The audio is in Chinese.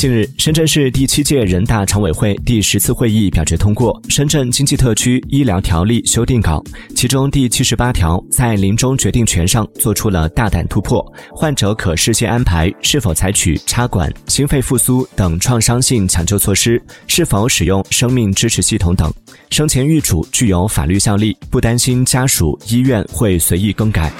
近日深圳市第七届人大常委会第十次会议表决通过深圳经济特区医疗条例修订稿其中第七十八条在临终决定权上做出了大胆突破患者可事先安排是否采取插管心肺复苏等创伤性抢救措施是否使用生命支持系统等。生前预嘱具有法律效力不担心家属医院会随意更改。